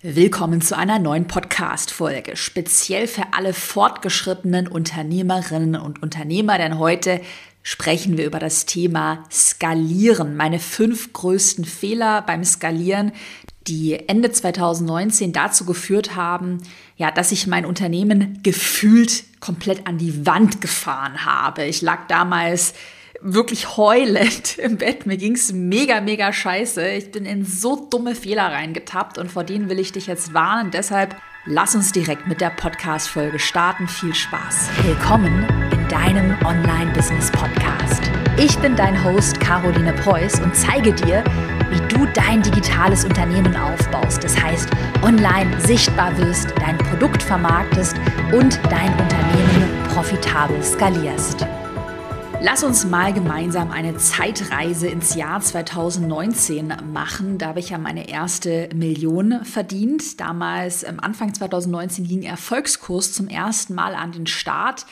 Willkommen zu einer neuen Podcast-Folge, speziell für alle fortgeschrittenen Unternehmerinnen und Unternehmer, denn heute sprechen wir über das Thema Skalieren. Meine fünf größten Fehler beim Skalieren, die Ende 2019 dazu geführt haben, ja, dass ich mein Unternehmen gefühlt komplett an die Wand gefahren habe. Ich lag damals wirklich heulend im Bett. Mir ging's mega, mega scheiße. Ich bin in so dumme Fehler reingetappt und vor denen will ich dich jetzt warnen. Deshalb lass uns direkt mit der Podcast-Folge starten. Viel Spaß. Willkommen in deinem Online-Business-Podcast. Ich bin dein Host Caroline Preuß und zeige dir, wie du dein digitales Unternehmen aufbaust. Das heißt, online sichtbar wirst, dein Produkt vermarktest und dein Unternehmen profitabel skalierst. Lass uns mal gemeinsam eine Zeitreise ins Jahr 2019 machen. Da habe ich ja meine erste Million verdient. Damals, Anfang 2019, ging Erfolgskurs zum ersten Mal an den Start.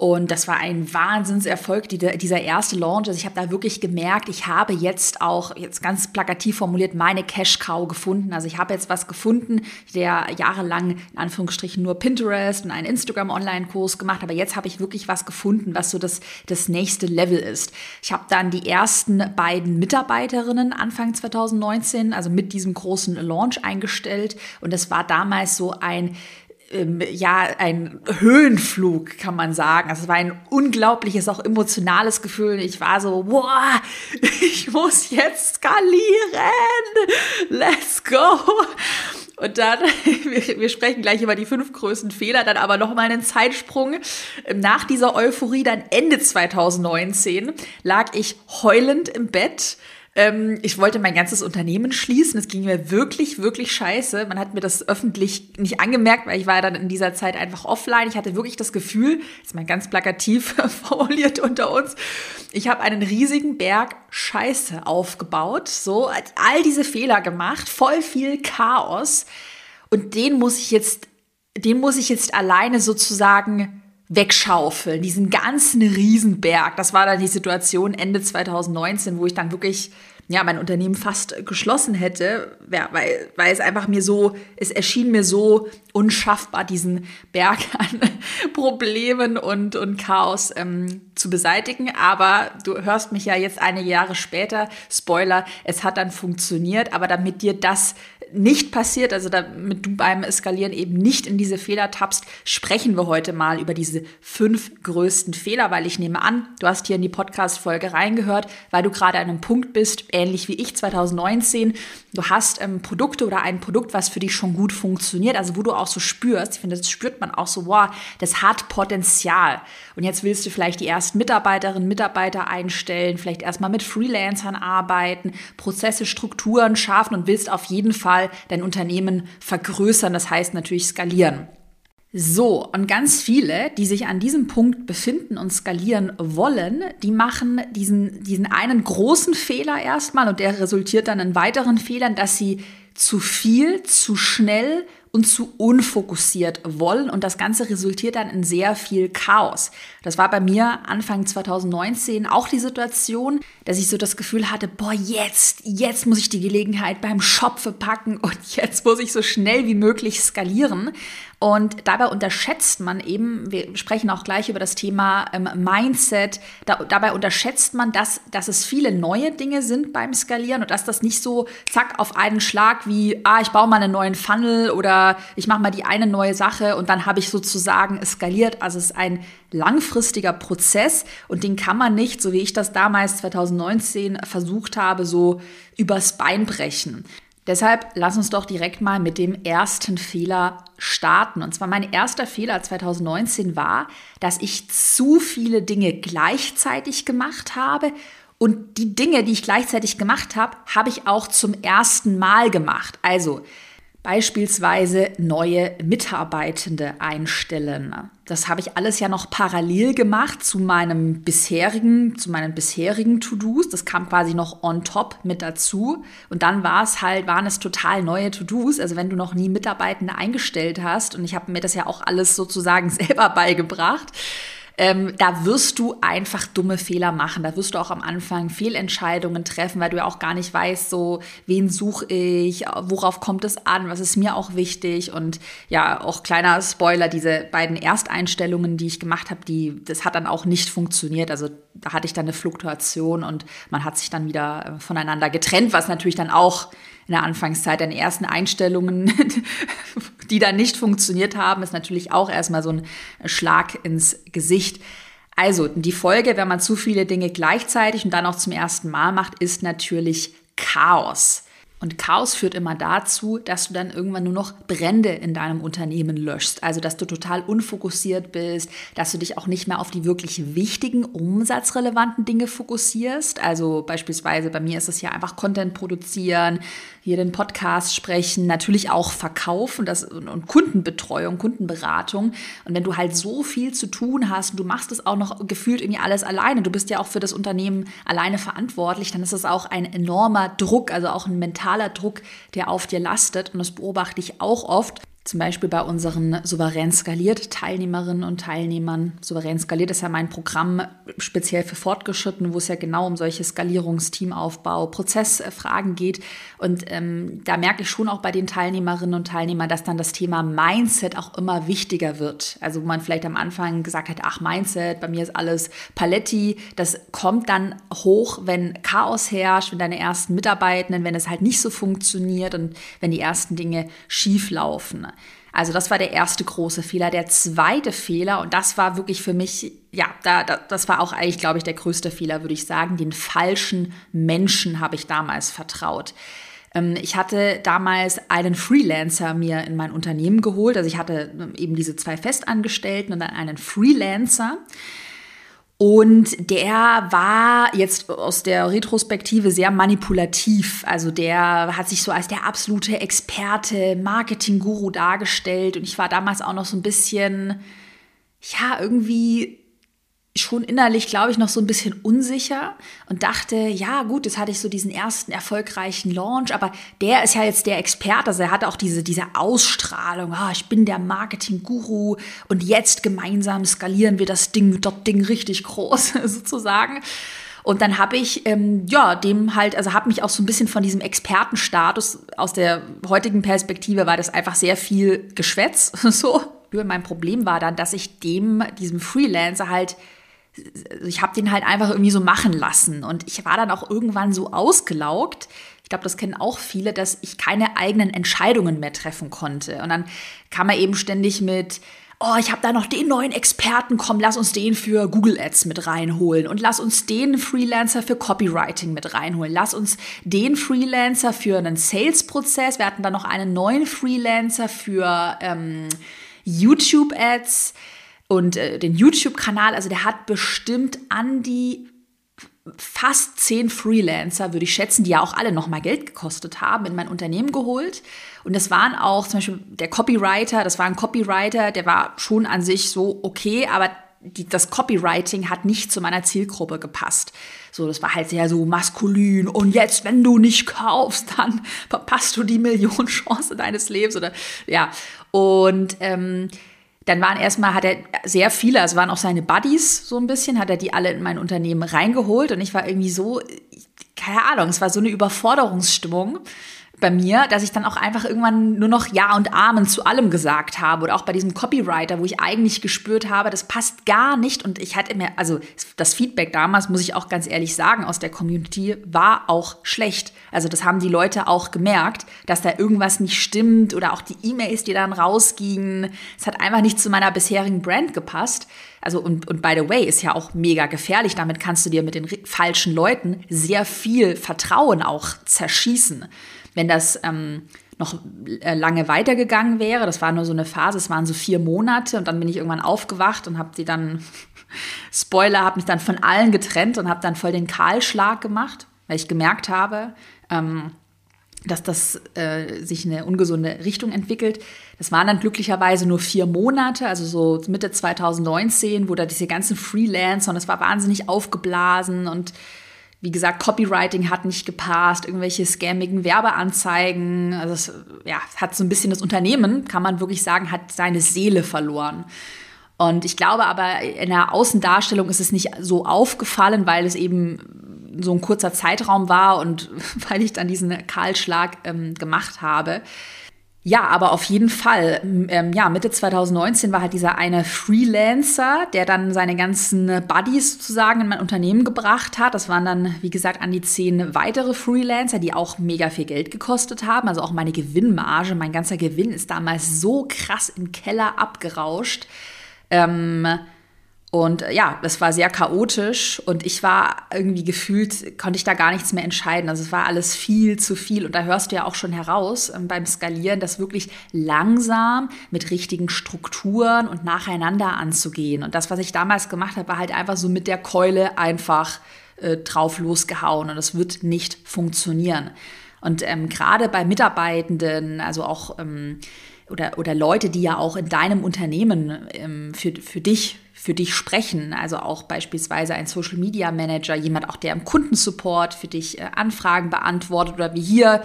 Und das war ein Wahnsinnserfolg, dieser erste Launch. Also ich habe da wirklich gemerkt, ich habe jetzt auch, jetzt ganz plakativ formuliert, meine Cash-Cow gefunden. Also ich habe jetzt was gefunden, der jahrelang in Anführungsstrichen nur Pinterest und einen Instagram-Online-Kurs gemacht, aber jetzt habe ich wirklich was gefunden, was so das, das nächste Level ist. Ich habe dann die ersten beiden Mitarbeiterinnen Anfang 2019, also mit diesem großen Launch eingestellt. Und das war damals so ein ja, ein Höhenflug, kann man sagen. Also es war ein unglaubliches, auch emotionales Gefühl. Ich war so, boah, ich muss jetzt skalieren. Let's go. Und dann, wir, wir, sprechen gleich über die fünf größten Fehler, dann aber nochmal einen Zeitsprung. Nach dieser Euphorie, dann Ende 2019, lag ich heulend im Bett ähm, ich wollte mein ganzes Unternehmen schließen. Es ging mir wirklich, wirklich scheiße. Man hat mir das öffentlich nicht angemerkt, weil ich war dann in dieser Zeit einfach offline. Ich hatte wirklich das Gefühl, ist mal ganz plakativ formuliert unter uns, ich habe einen riesigen Berg Scheiße aufgebaut, so all diese Fehler gemacht, voll viel Chaos und den muss ich jetzt, den muss ich jetzt alleine sozusagen wegschaufeln, diesen ganzen Riesenberg. Das war dann die Situation Ende 2019, wo ich dann wirklich ja, mein Unternehmen fast geschlossen hätte, ja, weil, weil es einfach mir so, es erschien mir so unschaffbar, diesen Berg an Problemen und, und Chaos ähm, zu beseitigen. Aber du hörst mich ja jetzt einige Jahre später, Spoiler, es hat dann funktioniert, aber damit dir das nicht passiert, also damit du beim Eskalieren eben nicht in diese Fehler tappst, sprechen wir heute mal über diese fünf größten Fehler, weil ich nehme an, du hast hier in die Podcast-Folge reingehört, weil du gerade an einem Punkt bist, ähnlich wie ich 2019. Du hast ähm, Produkte oder ein Produkt, was für dich schon gut funktioniert, also wo du auch so spürst, ich finde, das spürt man auch so, wow, das hat Potenzial. Und jetzt willst du vielleicht die ersten Mitarbeiterinnen, Mitarbeiter einstellen, vielleicht erstmal mit Freelancern arbeiten, Prozesse, Strukturen schaffen und willst auf jeden Fall dein Unternehmen vergrößern, das heißt natürlich skalieren. So, und ganz viele, die sich an diesem Punkt befinden und skalieren wollen, die machen diesen, diesen einen großen Fehler erstmal und der resultiert dann in weiteren Fehlern, dass sie zu viel, zu schnell und zu unfokussiert wollen und das Ganze resultiert dann in sehr viel Chaos. Das war bei mir Anfang 2019 auch die Situation, dass ich so das Gefühl hatte, boah, jetzt, jetzt muss ich die Gelegenheit beim Schopfe packen und jetzt muss ich so schnell wie möglich skalieren. Und dabei unterschätzt man eben, wir sprechen auch gleich über das Thema ähm, Mindset, da, dabei unterschätzt man, dass, dass es viele neue Dinge sind beim Skalieren und dass das nicht so zack auf einen Schlag wie, ah, ich baue mal einen neuen Funnel oder ich mache mal die eine neue Sache und dann habe ich sozusagen skaliert. Also es ist ein langfristiger Prozess und den kann man nicht, so wie ich das damals 2019 versucht habe, so übers Bein brechen. Deshalb lass uns doch direkt mal mit dem ersten Fehler starten. Und zwar mein erster Fehler 2019 war, dass ich zu viele Dinge gleichzeitig gemacht habe. Und die Dinge, die ich gleichzeitig gemacht habe, habe ich auch zum ersten Mal gemacht. Also Beispielsweise neue Mitarbeitende einstellen. Das habe ich alles ja noch parallel gemacht zu meinem bisherigen, zu meinen bisherigen To-Dos. Das kam quasi noch on top mit dazu. Und dann war es halt, waren es total neue To-Dos. Also wenn du noch nie Mitarbeitende eingestellt hast, und ich habe mir das ja auch alles sozusagen selber beigebracht, ähm, da wirst du einfach dumme Fehler machen. Da wirst du auch am Anfang Fehlentscheidungen treffen, weil du ja auch gar nicht weißt, so, wen suche ich, worauf kommt es an, was ist mir auch wichtig. Und ja, auch kleiner Spoiler, diese beiden Ersteinstellungen, die ich gemacht habe, die, das hat dann auch nicht funktioniert. Also da hatte ich dann eine Fluktuation und man hat sich dann wieder äh, voneinander getrennt, was natürlich dann auch in der Anfangszeit den ersten Einstellungen, die dann nicht funktioniert haben, ist natürlich auch erstmal so ein Schlag ins Gesicht. Also die Folge, wenn man zu viele Dinge gleichzeitig und dann auch zum ersten Mal macht, ist natürlich Chaos. Und Chaos führt immer dazu, dass du dann irgendwann nur noch Brände in deinem Unternehmen löschst. Also, dass du total unfokussiert bist, dass du dich auch nicht mehr auf die wirklich wichtigen, umsatzrelevanten Dinge fokussierst. Also, beispielsweise bei mir ist es ja einfach Content produzieren, hier den Podcast sprechen, natürlich auch verkaufen das, und Kundenbetreuung, Kundenberatung. Und wenn du halt so viel zu tun hast und du machst es auch noch gefühlt irgendwie alles alleine, du bist ja auch für das Unternehmen alleine verantwortlich, dann ist es auch ein enormer Druck, also auch ein mentaler Druck, der auf dir lastet. Und das beobachte ich auch oft, zum Beispiel bei unseren souverän skaliert Teilnehmerinnen und Teilnehmern. Souverän skaliert ist ja mein Programm speziell für Fortgeschrittene, wo es ja genau um solche Skalierungsteamaufbau, Prozessfragen geht. Und ähm, da merke ich schon auch bei den Teilnehmerinnen und Teilnehmern, dass dann das Thema Mindset auch immer wichtiger wird. Also wo man vielleicht am Anfang gesagt hat, ach Mindset, bei mir ist alles Paletti. Das kommt dann hoch, wenn Chaos herrscht, wenn deine ersten Mitarbeitenden, wenn es halt nicht so funktioniert und wenn die ersten Dinge schief laufen. Also das war der erste große Fehler. Der zweite Fehler, und das war wirklich für mich, ja, da, da, das war auch eigentlich, glaube ich, der größte Fehler, würde ich sagen. Den falschen Menschen habe ich damals vertraut. Ähm, ich hatte damals einen Freelancer mir in mein Unternehmen geholt. Also ich hatte ähm, eben diese zwei Festangestellten und dann einen Freelancer. Und der war jetzt aus der Retrospektive sehr manipulativ. Also der hat sich so als der absolute Experte, Marketing-Guru dargestellt. Und ich war damals auch noch so ein bisschen, ja, irgendwie schon innerlich, glaube ich, noch so ein bisschen unsicher und dachte, ja gut, jetzt hatte ich so diesen ersten erfolgreichen Launch, aber der ist ja jetzt der Experte, also er hatte auch diese, diese Ausstrahlung, ah, ich bin der Marketing-Guru und jetzt gemeinsam skalieren wir das Ding, das Ding richtig groß sozusagen. Und dann habe ich, ähm, ja, dem halt, also habe mich auch so ein bisschen von diesem Expertenstatus aus der heutigen Perspektive war das einfach sehr viel Geschwätz, so. Mein Problem war dann, dass ich dem, diesem Freelancer halt ich habe den halt einfach irgendwie so machen lassen. Und ich war dann auch irgendwann so ausgelaugt. Ich glaube, das kennen auch viele, dass ich keine eigenen Entscheidungen mehr treffen konnte. Und dann kam er eben ständig mit, oh, ich habe da noch den neuen Experten, komm, lass uns den für Google Ads mit reinholen und lass uns den Freelancer für Copywriting mit reinholen. Lass uns den Freelancer für einen Sales-Prozess. Wir hatten dann noch einen neuen Freelancer für ähm, YouTube Ads und äh, den YouTube-Kanal. Also der hat bestimmt an die fast zehn Freelancer, würde ich schätzen, die ja auch alle nochmal Geld gekostet haben, in mein Unternehmen geholt. Und das waren auch zum Beispiel der Copywriter, das war ein Copywriter, der war schon an sich so okay, aber die, das Copywriting hat nicht zu meiner Zielgruppe gepasst. So, das war halt sehr so maskulin. Und jetzt, wenn du nicht kaufst, dann verpasst du die Millionenchance deines Lebens oder ja. Und ähm, dann waren erstmal, hat er sehr viele, also waren auch seine Buddies so ein bisschen, hat er die alle in mein Unternehmen reingeholt und ich war irgendwie so, keine Ahnung, es war so eine Überforderungsstimmung bei mir, dass ich dann auch einfach irgendwann nur noch Ja und Amen zu allem gesagt habe. Oder auch bei diesem Copywriter, wo ich eigentlich gespürt habe, das passt gar nicht. Und ich hatte mir, also das Feedback damals, muss ich auch ganz ehrlich sagen, aus der Community war auch schlecht. Also das haben die Leute auch gemerkt, dass da irgendwas nicht stimmt oder auch die E-Mails, die dann rausgingen. Es hat einfach nicht zu meiner bisherigen Brand gepasst. Also und, und by the way, ist ja auch mega gefährlich. Damit kannst du dir mit den falschen Leuten sehr viel Vertrauen auch zerschießen. Wenn das ähm, noch äh, lange weitergegangen wäre, das war nur so eine Phase, es waren so vier Monate und dann bin ich irgendwann aufgewacht und habe sie dann, Spoiler, habe mich dann von allen getrennt und habe dann voll den Kahlschlag gemacht, weil ich gemerkt habe, ähm, dass das äh, sich eine ungesunde Richtung entwickelt. Das waren dann glücklicherweise nur vier Monate, also so Mitte 2019, wo da diese ganzen Freelancer und es war wahnsinnig aufgeblasen und wie gesagt, Copywriting hat nicht gepasst, irgendwelche scammigen Werbeanzeigen. Also es, ja, hat so ein bisschen das Unternehmen, kann man wirklich sagen, hat seine Seele verloren. Und ich glaube aber, in der Außendarstellung ist es nicht so aufgefallen, weil es eben so ein kurzer Zeitraum war und weil ich dann diesen Kahlschlag ähm, gemacht habe. Ja, aber auf jeden Fall. Ähm, ja, Mitte 2019 war halt dieser eine Freelancer, der dann seine ganzen Buddies sozusagen in mein Unternehmen gebracht hat. Das waren dann, wie gesagt, an die zehn weitere Freelancer, die auch mega viel Geld gekostet haben. Also auch meine Gewinnmarge, mein ganzer Gewinn ist damals so krass im Keller abgerauscht. Ähm, und äh, ja, das war sehr chaotisch und ich war irgendwie gefühlt, konnte ich da gar nichts mehr entscheiden. Also es war alles viel zu viel und da hörst du ja auch schon heraus ähm, beim Skalieren, das wirklich langsam mit richtigen Strukturen und nacheinander anzugehen. Und das, was ich damals gemacht habe, war halt einfach so mit der Keule einfach äh, drauf losgehauen und das wird nicht funktionieren. Und ähm, gerade bei Mitarbeitenden, also auch ähm, oder, oder Leute, die ja auch in deinem Unternehmen ähm, für, für dich für dich sprechen. Also auch beispielsweise ein Social Media Manager, jemand auch, der im Kundensupport für dich äh, Anfragen beantwortet oder wie hier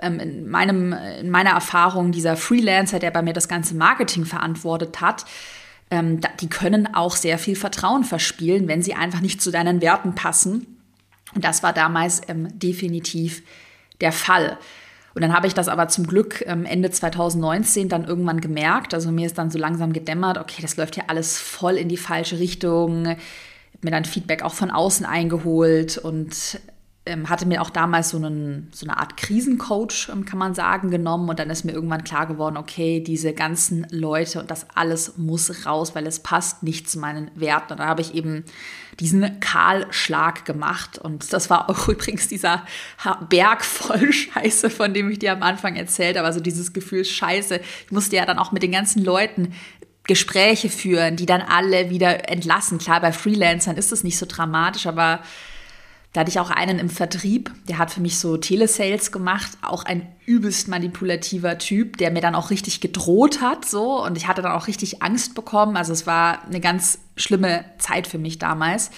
ähm, in, meinem, in meiner Erfahrung dieser Freelancer, der bei mir das ganze Marketing verantwortet hat. Ähm, die können auch sehr viel Vertrauen verspielen, wenn sie einfach nicht zu deinen Werten passen. Und das war damals ähm, definitiv der Fall. Und dann habe ich das aber zum Glück ähm, Ende 2019 dann irgendwann gemerkt. Also mir ist dann so langsam gedämmert, okay, das läuft ja alles voll in die falsche Richtung. Ich habe mir dann Feedback auch von außen eingeholt und hatte mir auch damals so, einen, so eine Art Krisencoach, ähm, kann man sagen, genommen. Und dann ist mir irgendwann klar geworden, okay, diese ganzen Leute und das alles muss raus, weil es passt nicht zu meinen Werten. Und da habe ich eben diesen Kahlschlag gemacht. Und das war auch übrigens dieser Berg voll Scheiße, von dem ich dir am Anfang erzählt habe. Also dieses Gefühl Scheiße. Ich musste ja dann auch mit den ganzen Leuten Gespräche führen, die dann alle wieder entlassen. Klar, bei Freelancern ist es nicht so dramatisch, aber da hatte ich auch einen im Vertrieb, der hat für mich so Telesales gemacht, auch ein übelst manipulativer Typ, der mir dann auch richtig gedroht hat, so und ich hatte dann auch richtig Angst bekommen. Also es war eine ganz schlimme Zeit für mich damals.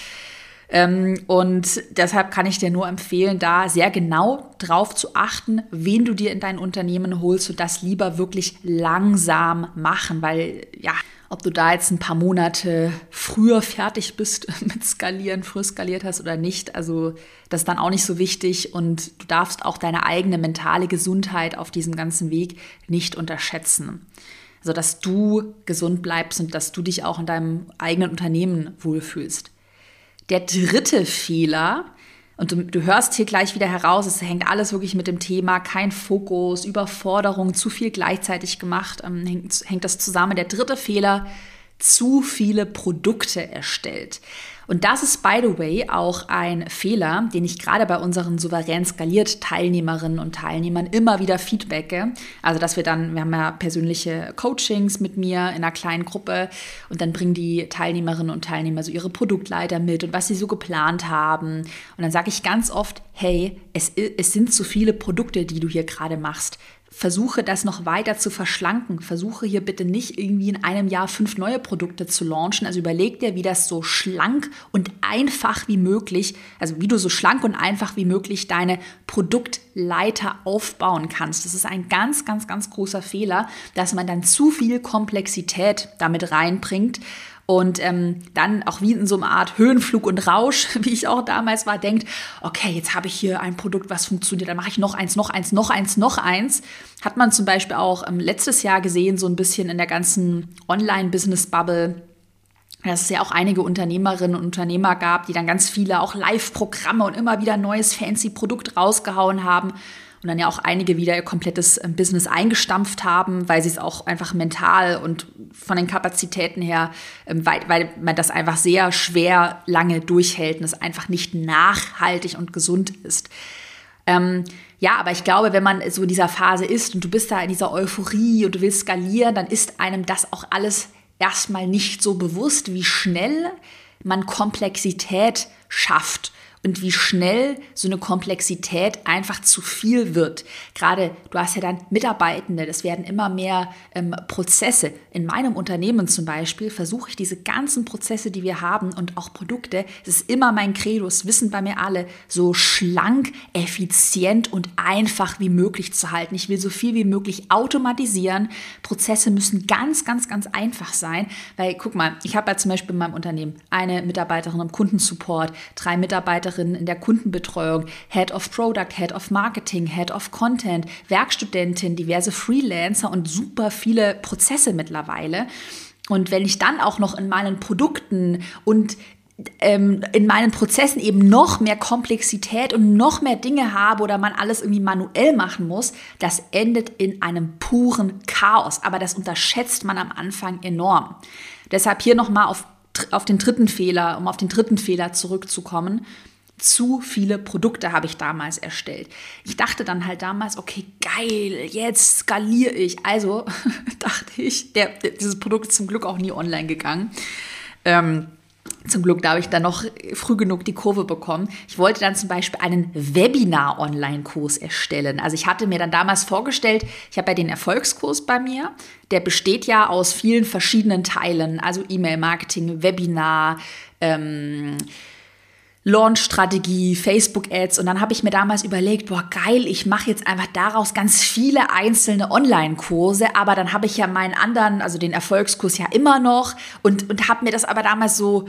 Ähm, und deshalb kann ich dir nur empfehlen, da sehr genau drauf zu achten, wen du dir in dein Unternehmen holst und das lieber wirklich langsam machen, weil ja, ob du da jetzt ein paar Monate früher fertig bist mit Skalieren, früh skaliert hast oder nicht. Also das ist dann auch nicht so wichtig und du darfst auch deine eigene mentale Gesundheit auf diesem ganzen Weg nicht unterschätzen. Also dass du gesund bleibst und dass du dich auch in deinem eigenen Unternehmen wohlfühlst. Der dritte Fehler, und du, du, hörst hier gleich wieder heraus, es hängt alles wirklich mit dem Thema, kein Fokus, Überforderung, zu viel gleichzeitig gemacht, ähm, hängt, hängt das zusammen. Der dritte Fehler, zu viele Produkte erstellt. Und das ist, by the way, auch ein Fehler, den ich gerade bei unseren souverän skaliert Teilnehmerinnen und Teilnehmern immer wieder feedbacke. Also, dass wir dann, wir haben ja persönliche Coachings mit mir in einer kleinen Gruppe und dann bringen die Teilnehmerinnen und Teilnehmer so ihre Produktleiter mit und was sie so geplant haben. Und dann sage ich ganz oft, hey, es, es sind zu viele Produkte, die du hier gerade machst versuche das noch weiter zu verschlanken. Versuche hier bitte nicht irgendwie in einem Jahr fünf neue Produkte zu launchen. Also überleg dir, wie das so schlank und einfach wie möglich, also wie du so schlank und einfach wie möglich deine Produktleiter aufbauen kannst. Das ist ein ganz, ganz, ganz großer Fehler, dass man dann zu viel Komplexität damit reinbringt und ähm, dann auch wie in so einer Art Höhenflug und Rausch, wie ich auch damals war, denkt, okay, jetzt habe ich hier ein Produkt, was funktioniert, dann mache ich noch eins, noch eins, noch eins, noch eins. Hat man zum Beispiel auch ähm, letztes Jahr gesehen, so ein bisschen in der ganzen Online-Business-Bubble dass es ja auch einige Unternehmerinnen und Unternehmer gab, die dann ganz viele auch Live-Programme und immer wieder neues fancy Produkt rausgehauen haben und dann ja auch einige wieder ihr komplettes ähm, Business eingestampft haben, weil sie es auch einfach mental und von den Kapazitäten her, ähm, weil, weil man das einfach sehr schwer lange durchhält und es einfach nicht nachhaltig und gesund ist. Ähm, ja, aber ich glaube, wenn man so in dieser Phase ist und du bist da in dieser Euphorie und du willst skalieren, dann ist einem das auch alles erstmal nicht so bewusst, wie schnell man Komplexität schafft und wie schnell so eine Komplexität einfach zu viel wird. Gerade du hast ja dann Mitarbeitende, das werden immer mehr ähm, Prozesse. In meinem Unternehmen zum Beispiel versuche ich diese ganzen Prozesse, die wir haben und auch Produkte, das ist immer mein Credo, das wissen bei mir alle, so schlank, effizient und einfach wie möglich zu halten. Ich will so viel wie möglich automatisieren. Prozesse müssen ganz, ganz, ganz einfach sein, weil guck mal, ich habe ja zum Beispiel in meinem Unternehmen eine Mitarbeiterin im Kundensupport, drei Mitarbeiterinnen in der Kundenbetreuung, Head of Product, Head of Marketing, Head of Content, Werkstudentin, diverse Freelancer und super viele Prozesse mittlerweile. Und wenn ich dann auch noch in meinen Produkten und ähm, in meinen Prozessen eben noch mehr Komplexität und noch mehr Dinge habe oder man alles irgendwie manuell machen muss, das endet in einem puren Chaos. Aber das unterschätzt man am Anfang enorm. Deshalb hier nochmal auf, auf den dritten Fehler, um auf den dritten Fehler zurückzukommen. Zu viele Produkte habe ich damals erstellt. Ich dachte dann halt damals, okay, geil, jetzt skaliere ich. Also dachte ich, der, dieses Produkt ist zum Glück auch nie online gegangen. Ähm, zum Glück da habe ich dann noch früh genug die Kurve bekommen. Ich wollte dann zum Beispiel einen Webinar-Online-Kurs erstellen. Also ich hatte mir dann damals vorgestellt, ich habe ja den Erfolgskurs bei mir. Der besteht ja aus vielen verschiedenen Teilen, also E-Mail-Marketing, Webinar, ähm, Launch-Strategie, Facebook-Ads. Und dann habe ich mir damals überlegt, boah, geil, ich mache jetzt einfach daraus ganz viele einzelne Online-Kurse. Aber dann habe ich ja meinen anderen, also den Erfolgskurs ja immer noch und, und habe mir das aber damals so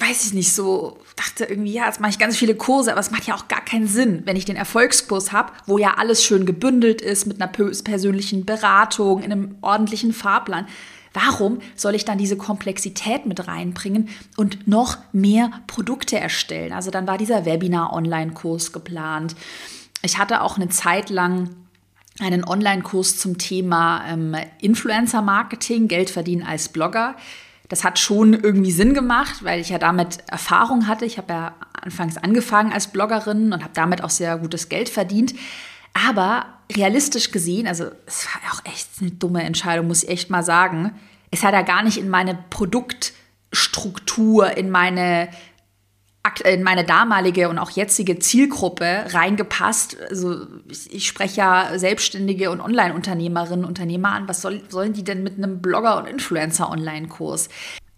weiß ich nicht, so dachte irgendwie, ja, jetzt mache ich ganz viele Kurse, aber es macht ja auch gar keinen Sinn, wenn ich den Erfolgskurs habe, wo ja alles schön gebündelt ist mit einer persönlichen Beratung, in einem ordentlichen Fahrplan. Warum soll ich dann diese Komplexität mit reinbringen und noch mehr Produkte erstellen? Also dann war dieser Webinar-Online-Kurs geplant. Ich hatte auch eine Zeit lang einen Online-Kurs zum Thema ähm, Influencer-Marketing, Geld verdienen als Blogger das hat schon irgendwie Sinn gemacht, weil ich ja damit Erfahrung hatte. Ich habe ja anfangs angefangen als Bloggerin und habe damit auch sehr gutes Geld verdient. Aber realistisch gesehen, also es war auch echt eine dumme Entscheidung, muss ich echt mal sagen. Es hat ja gar nicht in meine Produktstruktur, in meine in meine damalige und auch jetzige Zielgruppe reingepasst. Also ich, spreche ja Selbstständige und Online-Unternehmerinnen, Unternehmer an. Was soll, sollen die denn mit einem Blogger- und Influencer-Online-Kurs?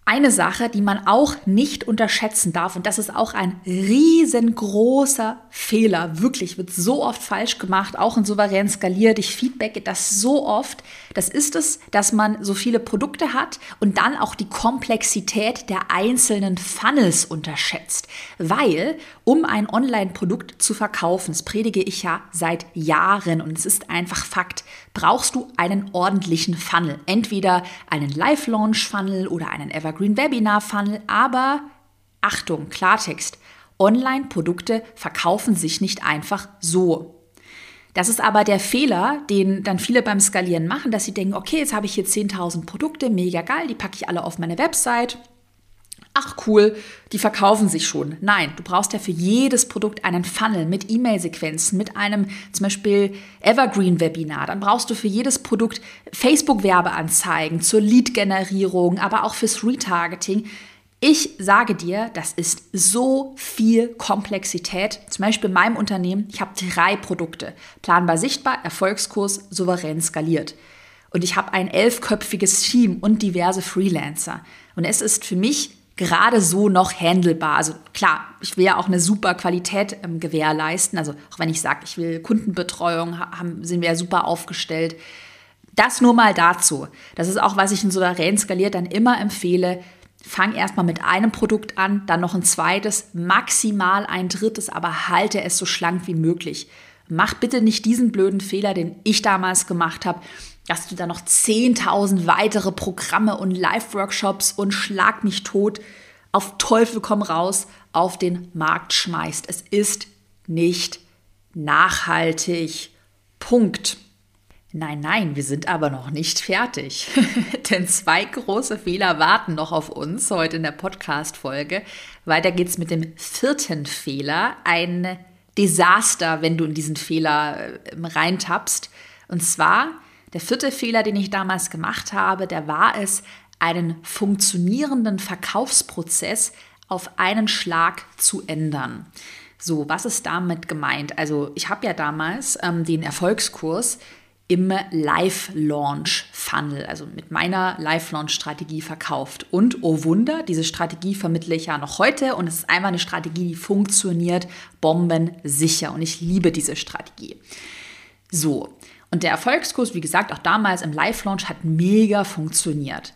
Eine Sache, die man auch nicht unterschätzen darf, und das ist auch ein riesengroßer Fehler, wirklich, wird so oft falsch gemacht, auch in souverän skaliert, ich feedbacke das so oft, das ist es, dass man so viele Produkte hat und dann auch die Komplexität der einzelnen Funnels unterschätzt. Weil, um ein Online-Produkt zu verkaufen, das predige ich ja seit Jahren und es ist einfach Fakt, brauchst du einen ordentlichen Funnel. Entweder einen Live-Launch-Funnel oder einen Evergreen Webinar-Funnel, aber Achtung, Klartext. Online-Produkte verkaufen sich nicht einfach so. Das ist aber der Fehler, den dann viele beim Skalieren machen, dass sie denken, okay, jetzt habe ich hier 10.000 Produkte, mega geil, die packe ich alle auf meine Website ach cool, die verkaufen sich schon. Nein, du brauchst ja für jedes Produkt einen Funnel mit E-Mail-Sequenzen, mit einem zum Beispiel Evergreen-Webinar. Dann brauchst du für jedes Produkt Facebook-Werbeanzeigen zur Lead-Generierung, aber auch fürs Retargeting. Ich sage dir, das ist so viel Komplexität. Zum Beispiel in meinem Unternehmen, ich habe drei Produkte. Planbar sichtbar, Erfolgskurs, souverän skaliert. Und ich habe ein elfköpfiges Team und diverse Freelancer. Und es ist für mich gerade so noch handelbar. Also klar, ich will ja auch eine super Qualität ähm, gewährleisten. Also auch wenn ich sage, ich will Kundenbetreuung, haben, sind wir ja super aufgestellt. Das nur mal dazu. Das ist auch, was ich in souverän skaliert dann immer empfehle. Fang erstmal mit einem Produkt an, dann noch ein zweites, maximal ein drittes, aber halte es so schlank wie möglich. Mach bitte nicht diesen blöden Fehler, den ich damals gemacht habe dass du da noch 10.000 weitere Programme und Live-Workshops und Schlag mich tot auf Teufel komm raus auf den Markt schmeißt. Es ist nicht nachhaltig. Punkt. Nein, nein, wir sind aber noch nicht fertig. Denn zwei große Fehler warten noch auf uns heute in der Podcast-Folge. Weiter geht's mit dem vierten Fehler. Ein Desaster, wenn du in diesen Fehler äh, reintappst. Und zwar der vierte Fehler, den ich damals gemacht habe, der war es, einen funktionierenden Verkaufsprozess auf einen Schlag zu ändern. So, was ist damit gemeint? Also ich habe ja damals ähm, den Erfolgskurs im Live-Launch-Funnel, also mit meiner Live-Launch-Strategie verkauft. Und oh Wunder, diese Strategie vermittle ich ja noch heute und es ist einfach eine Strategie, die funktioniert bombensicher und ich liebe diese Strategie. So, und der Erfolgskurs, wie gesagt, auch damals im Live-Launch hat mega funktioniert.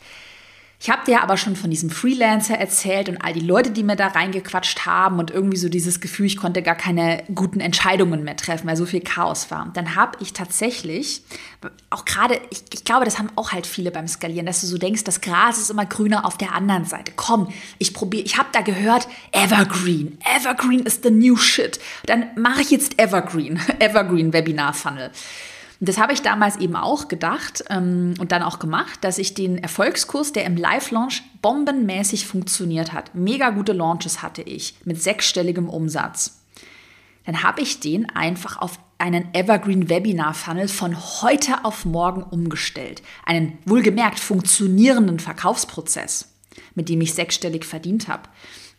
Ich habe dir aber schon von diesem Freelancer erzählt und all die Leute, die mir da reingequatscht haben und irgendwie so dieses Gefühl, ich konnte gar keine guten Entscheidungen mehr treffen, weil so viel Chaos war. Und dann habe ich tatsächlich, auch gerade, ich, ich, glaube, das haben auch halt viele beim Skalieren, dass du so denkst, das Gras ist immer grüner auf der anderen Seite. Komm, ich probiere, ich habe da gehört, Evergreen. Evergreen is the new shit. Dann mache ich jetzt Evergreen, Evergreen Webinar Funnel. Das habe ich damals eben auch gedacht ähm, und dann auch gemacht, dass ich den Erfolgskurs, der im Live-Launch bombenmäßig funktioniert hat, mega gute Launches hatte ich mit sechsstelligem Umsatz. Dann habe ich den einfach auf einen Evergreen Webinar Funnel von heute auf morgen umgestellt. Einen wohlgemerkt funktionierenden Verkaufsprozess, mit dem ich sechsstellig verdient habe.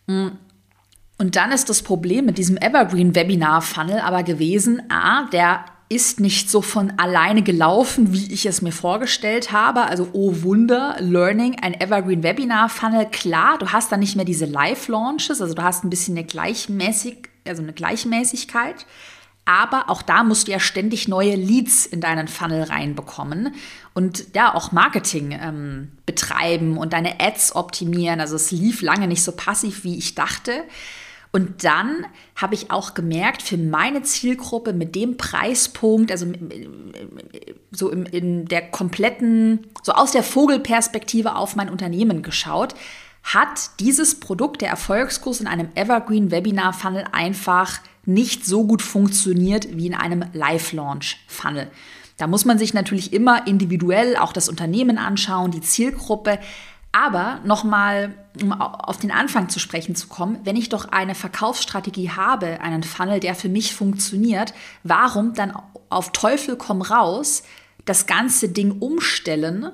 Mm. Und dann ist das Problem mit diesem Evergreen Webinar Funnel aber gewesen, a, der ist nicht so von alleine gelaufen, wie ich es mir vorgestellt habe. Also, oh Wunder, Learning, ein Evergreen Webinar Funnel. Klar, du hast dann nicht mehr diese Live-Launches, also du hast ein bisschen eine Gleichmäßig, also eine Gleichmäßigkeit. Aber auch da musst du ja ständig neue Leads in deinen Funnel reinbekommen und ja auch Marketing ähm, betreiben und deine Ads optimieren. Also es lief lange nicht so passiv, wie ich dachte. Und dann habe ich auch gemerkt, für meine Zielgruppe mit dem Preispunkt, also so in, in der kompletten, so aus der Vogelperspektive auf mein Unternehmen geschaut, hat dieses Produkt, der Erfolgskurs in einem Evergreen Webinar Funnel einfach nicht so gut funktioniert wie in einem Live-Launch Funnel. Da muss man sich natürlich immer individuell auch das Unternehmen anschauen, die Zielgruppe. Aber nochmal, um auf den Anfang zu sprechen zu kommen, wenn ich doch eine Verkaufsstrategie habe, einen Funnel, der für mich funktioniert, warum dann auf Teufel komm raus das ganze Ding umstellen,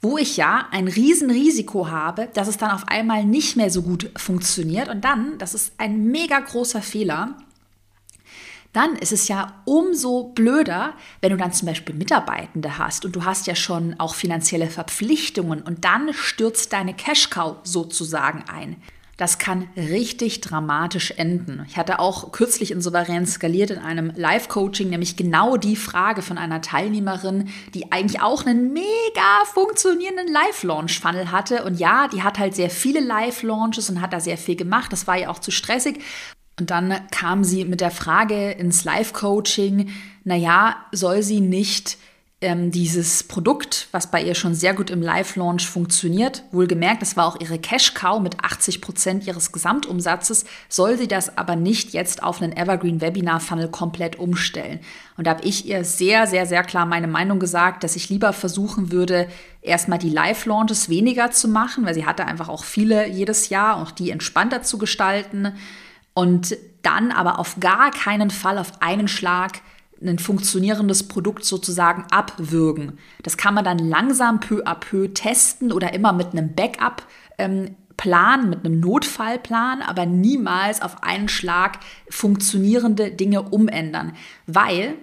wo ich ja ein Riesenrisiko habe, dass es dann auf einmal nicht mehr so gut funktioniert. Und dann, das ist ein mega großer Fehler, dann ist es ja umso blöder, wenn du dann zum Beispiel Mitarbeitende hast und du hast ja schon auch finanzielle Verpflichtungen und dann stürzt deine Cash-Cow sozusagen ein. Das kann richtig dramatisch enden. Ich hatte auch kürzlich in Souverän skaliert in einem Live-Coaching nämlich genau die Frage von einer Teilnehmerin, die eigentlich auch einen mega funktionierenden Live-Launch-Funnel hatte. Und ja, die hat halt sehr viele Live-Launches und hat da sehr viel gemacht. Das war ja auch zu stressig. Und dann kam sie mit der Frage ins Live-Coaching, naja, soll sie nicht ähm, dieses Produkt, was bei ihr schon sehr gut im Live-Launch funktioniert, wohlgemerkt, das war auch ihre Cash-Cow mit 80 Prozent ihres Gesamtumsatzes, soll sie das aber nicht jetzt auf einen Evergreen-Webinar-Funnel komplett umstellen. Und da habe ich ihr sehr, sehr, sehr klar meine Meinung gesagt, dass ich lieber versuchen würde, erstmal die Live-Launches weniger zu machen, weil sie hatte einfach auch viele jedes Jahr, auch die entspannter zu gestalten und dann aber auf gar keinen Fall auf einen Schlag ein funktionierendes Produkt sozusagen abwürgen. Das kann man dann langsam peu à peu testen oder immer mit einem Backup ähm, mit einem Notfallplan, aber niemals auf einen Schlag funktionierende Dinge umändern, weil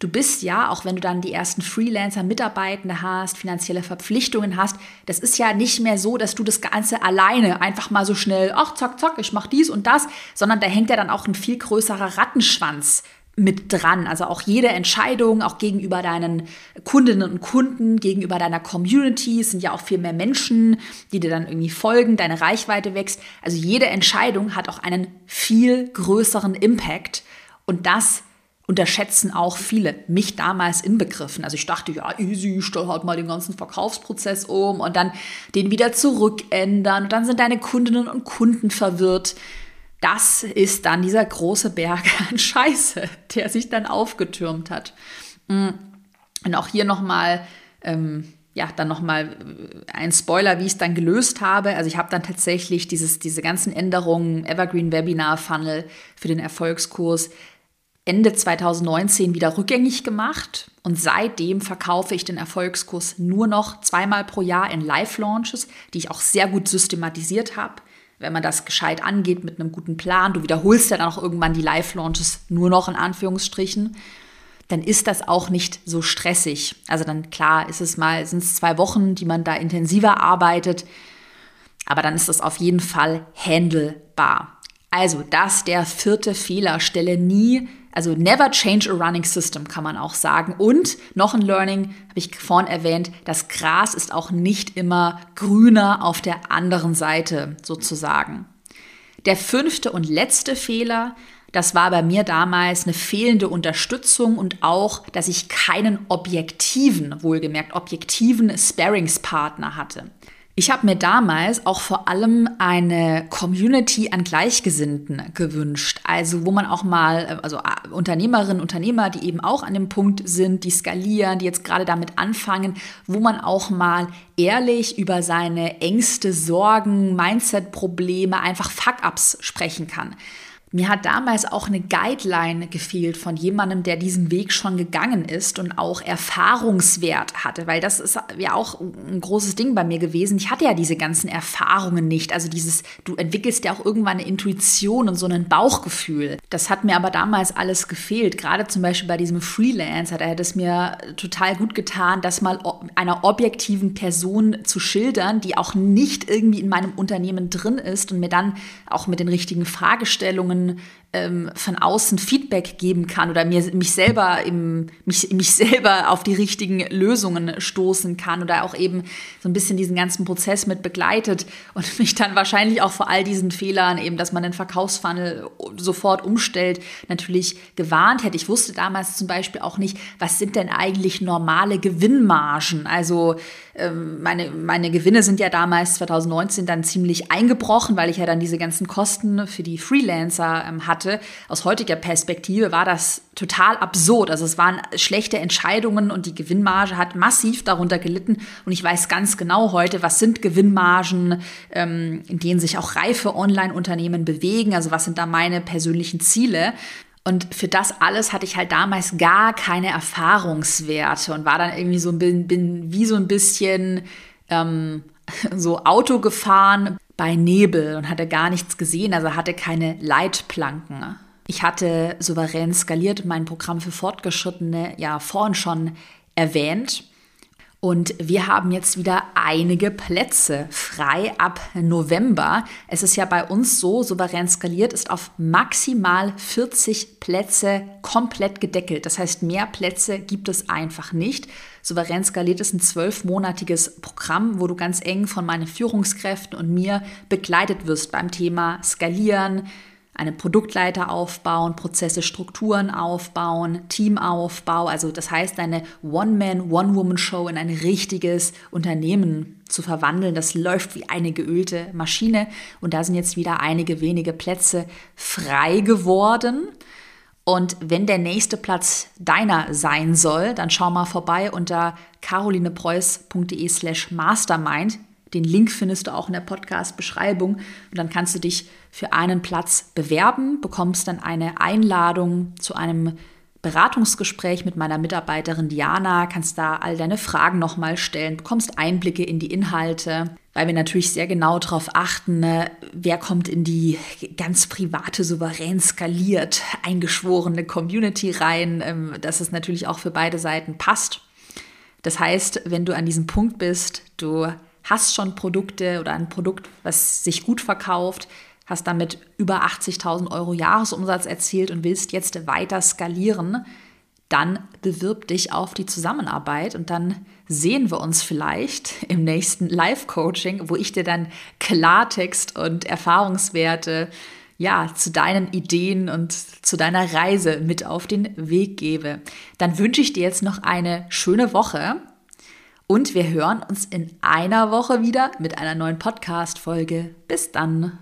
Du bist ja, auch wenn du dann die ersten Freelancer, Mitarbeitende hast, finanzielle Verpflichtungen hast, das ist ja nicht mehr so, dass du das Ganze alleine einfach mal so schnell, ach, zack, zack, ich mach dies und das, sondern da hängt ja dann auch ein viel größerer Rattenschwanz mit dran. Also auch jede Entscheidung, auch gegenüber deinen Kundinnen und Kunden, gegenüber deiner Community, es sind ja auch viel mehr Menschen, die dir dann irgendwie folgen, deine Reichweite wächst. Also jede Entscheidung hat auch einen viel größeren Impact und das unterschätzen auch viele, mich damals inbegriffen. Also ich dachte, ja, easy, ich stelle halt mal den ganzen Verkaufsprozess um und dann den wieder zurückändern und dann sind deine Kundinnen und Kunden verwirrt. Das ist dann dieser große Berg an Scheiße, der sich dann aufgetürmt hat. Mm. Und auch hier nochmal, ähm, ja, dann nochmal ein Spoiler, wie ich es dann gelöst habe. Also ich habe dann tatsächlich dieses, diese ganzen Änderungen, Evergreen Webinar Funnel für den Erfolgskurs, Ende 2019 wieder rückgängig gemacht und seitdem verkaufe ich den Erfolgskurs nur noch zweimal pro Jahr in Live-Launches, die ich auch sehr gut systematisiert habe. wenn man das gescheit angeht mit einem guten Plan, du wiederholst ja dann auch irgendwann die Live-Launches nur noch in Anführungsstrichen, dann ist das auch nicht so stressig. Also dann klar ist es mal, sind es zwei Wochen, die man da intensiver arbeitet, aber dann ist das auf jeden Fall handelbar. Also das der vierte Fehler. Stelle nie also never change a running system kann man auch sagen. Und noch ein Learning, habe ich vorhin erwähnt, das Gras ist auch nicht immer grüner auf der anderen Seite sozusagen. Der fünfte und letzte Fehler, das war bei mir damals eine fehlende Unterstützung und auch, dass ich keinen objektiven, wohlgemerkt objektiven Sparingspartner hatte. Ich habe mir damals auch vor allem eine Community an Gleichgesinnten gewünscht. Also wo man auch mal, also äh, Unternehmerinnen, Unternehmer, die eben auch an dem Punkt sind, die skalieren, die jetzt gerade damit anfangen, wo man auch mal ehrlich über seine Ängste, Sorgen, Mindset-Probleme, einfach Fuck-ups sprechen kann. Mir hat damals auch eine Guideline gefehlt von jemandem, der diesen Weg schon gegangen ist und auch Erfahrungswert hatte, weil das ist ja auch ein großes Ding bei mir gewesen. Ich hatte ja diese ganzen Erfahrungen nicht. Also dieses, du entwickelst ja auch irgendwann eine Intuition und so ein Bauchgefühl. Das hat mir aber damals alles gefehlt. Gerade zum Beispiel bei diesem Freelancer, da hätte es mir total gut getan, das mal einer objektiven Person zu schildern, die auch nicht irgendwie in meinem Unternehmen drin ist und mir dann auch mit den richtigen Fragestellungen Themen, ähm, von außen Feedback geben kann oder mir mich selber im, mich, mich selber auf die richtigen Lösungen stoßen kann oder auch eben so ein bisschen diesen ganzen Prozess mit begleitet und mich dann wahrscheinlich auch vor all diesen Fehlern, eben, dass man den Verkaufsfunnel sofort umstellt, natürlich gewarnt hätte. Ich wusste damals zum Beispiel auch nicht, was sind denn eigentlich normale Gewinnmargen? Also ähm, meine, meine Gewinne sind ja damals 2019 dann ziemlich eingebrochen, weil ich ja dann diese ganzen Kosten für die Freelancer ähm, hatte. Aus heutiger Perspektive war das total absurd. Also es waren schlechte Entscheidungen und die Gewinnmarge hat massiv darunter gelitten. Und ich weiß ganz genau heute, was sind Gewinnmargen, ähm, in denen sich auch reife Online-Unternehmen bewegen. Also was sind da meine persönlichen Ziele? Und für das alles hatte ich halt damals gar keine Erfahrungswerte und war dann irgendwie so bin, bin wie so ein bisschen ähm, so Auto gefahren bei Nebel und hatte gar nichts gesehen, also hatte keine Leitplanken. Ich hatte souverän skaliert mein Programm für Fortgeschrittene ja vorhin schon erwähnt. Und wir haben jetzt wieder einige Plätze frei ab November. Es ist ja bei uns so, souverän skaliert ist auf maximal 40 Plätze komplett gedeckelt. Das heißt, mehr Plätze gibt es einfach nicht. Souverän skaliert ist ein zwölfmonatiges Programm, wo du ganz eng von meinen Führungskräften und mir begleitet wirst beim Thema Skalieren, einen Produktleiter aufbauen, Prozesse, Strukturen aufbauen, Teamaufbau. Also das heißt, eine One-Man, One-Woman-Show in ein richtiges Unternehmen zu verwandeln. Das läuft wie eine geölte Maschine. Und da sind jetzt wieder einige wenige Plätze frei geworden. Und wenn der nächste Platz deiner sein soll, dann schau mal vorbei unter carolinepreuß.de slash mastermind. Den Link findest du auch in der Podcast-Beschreibung und dann kannst du dich für einen Platz bewerben, bekommst dann eine Einladung zu einem Beratungsgespräch mit meiner Mitarbeiterin Diana, kannst da all deine Fragen nochmal stellen, bekommst Einblicke in die Inhalte, weil wir natürlich sehr genau darauf achten, ne, wer kommt in die ganz private, souverän skaliert eingeschworene Community rein, ähm, dass es natürlich auch für beide Seiten passt. Das heißt, wenn du an diesem Punkt bist, du hast schon Produkte oder ein Produkt, was sich gut verkauft, hast damit über 80.000 Euro Jahresumsatz erzielt und willst jetzt weiter skalieren, dann bewirb dich auf die Zusammenarbeit und dann sehen wir uns vielleicht im nächsten Live-Coaching, wo ich dir dann Klartext und Erfahrungswerte ja, zu deinen Ideen und zu deiner Reise mit auf den Weg gebe. Dann wünsche ich dir jetzt noch eine schöne Woche und wir hören uns in einer Woche wieder mit einer neuen Podcast-Folge. Bis dann.